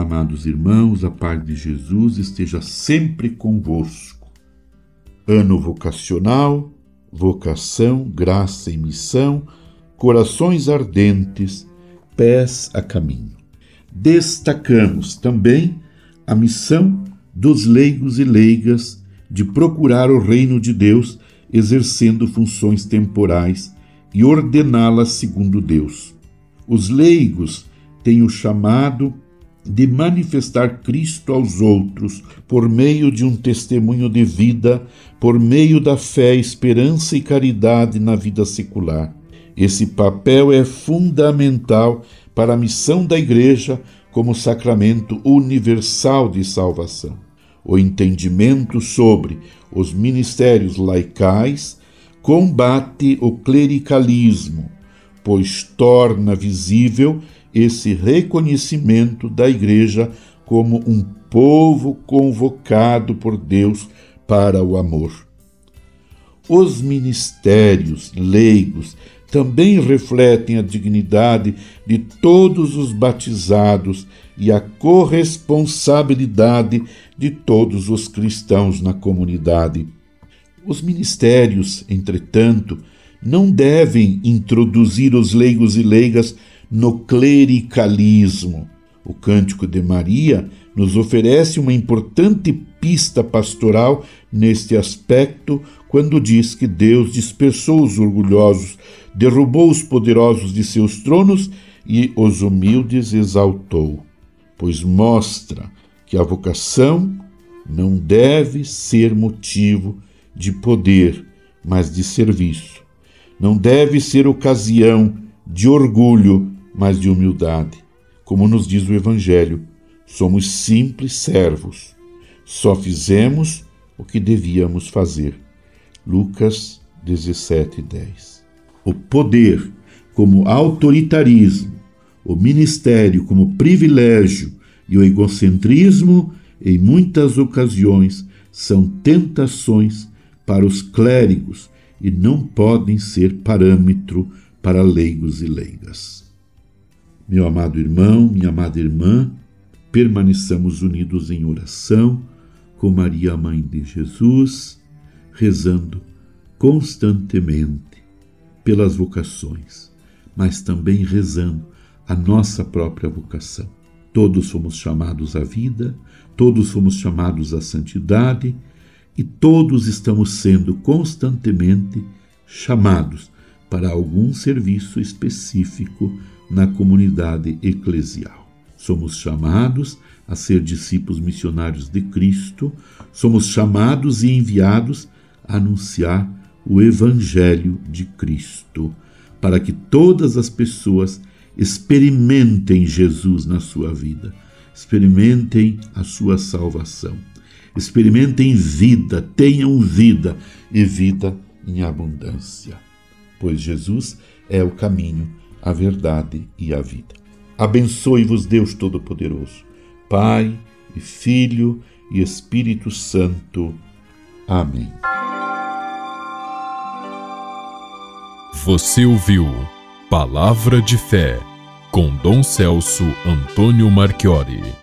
Amados irmãos, a paz de Jesus esteja sempre convosco. Ano vocacional, vocação, graça e missão, corações ardentes, pés a caminho. Destacamos também a missão dos leigos e leigas de procurar o reino de Deus exercendo funções temporais e ordená-las segundo Deus. Os leigos têm o chamado de manifestar Cristo aos outros por meio de um testemunho de vida, por meio da fé, esperança e caridade na vida secular. Esse papel é fundamental para a missão da Igreja como sacramento universal de salvação. O entendimento sobre os ministérios laicais combate o clericalismo, pois torna visível esse reconhecimento da Igreja como um povo convocado por Deus para o amor. Os ministérios leigos também refletem a dignidade de todos os batizados e a corresponsabilidade de todos os cristãos na comunidade. Os ministérios, entretanto, não devem introduzir os leigos e leigas no clericalismo. O Cântico de Maria nos oferece uma importante pista pastoral neste aspecto quando diz que Deus dispersou os orgulhosos, derrubou os poderosos de seus tronos e os humildes exaltou, pois mostra que a vocação não deve ser motivo de poder, mas de serviço. Não deve ser ocasião de orgulho, mas de humildade. Como nos diz o Evangelho, somos simples servos. Só fizemos o que devíamos fazer. Lucas 17, 10. O poder como autoritarismo, o ministério como privilégio e o egocentrismo, em muitas ocasiões, são tentações para os clérigos e não podem ser parâmetro para leigos e leigas. Meu amado irmão, minha amada irmã, permaneçamos unidos em oração com Maria, Mãe de Jesus rezando constantemente pelas vocações, mas também rezando a nossa própria vocação. Todos fomos chamados à vida, todos fomos chamados à santidade e todos estamos sendo constantemente chamados para algum serviço específico na comunidade eclesial. Somos chamados a ser discípulos missionários de Cristo, somos chamados e enviados anunciar o Evangelho de Cristo, para que todas as pessoas experimentem Jesus na sua vida, experimentem a sua salvação, experimentem vida, tenham vida e vida em abundância, pois Jesus é o caminho, a verdade e a vida. Abençoe-vos, Deus Todo-Poderoso, Pai e Filho e Espírito Santo. Amém. Você ouviu Palavra de Fé com Dom Celso Antônio Marchiori.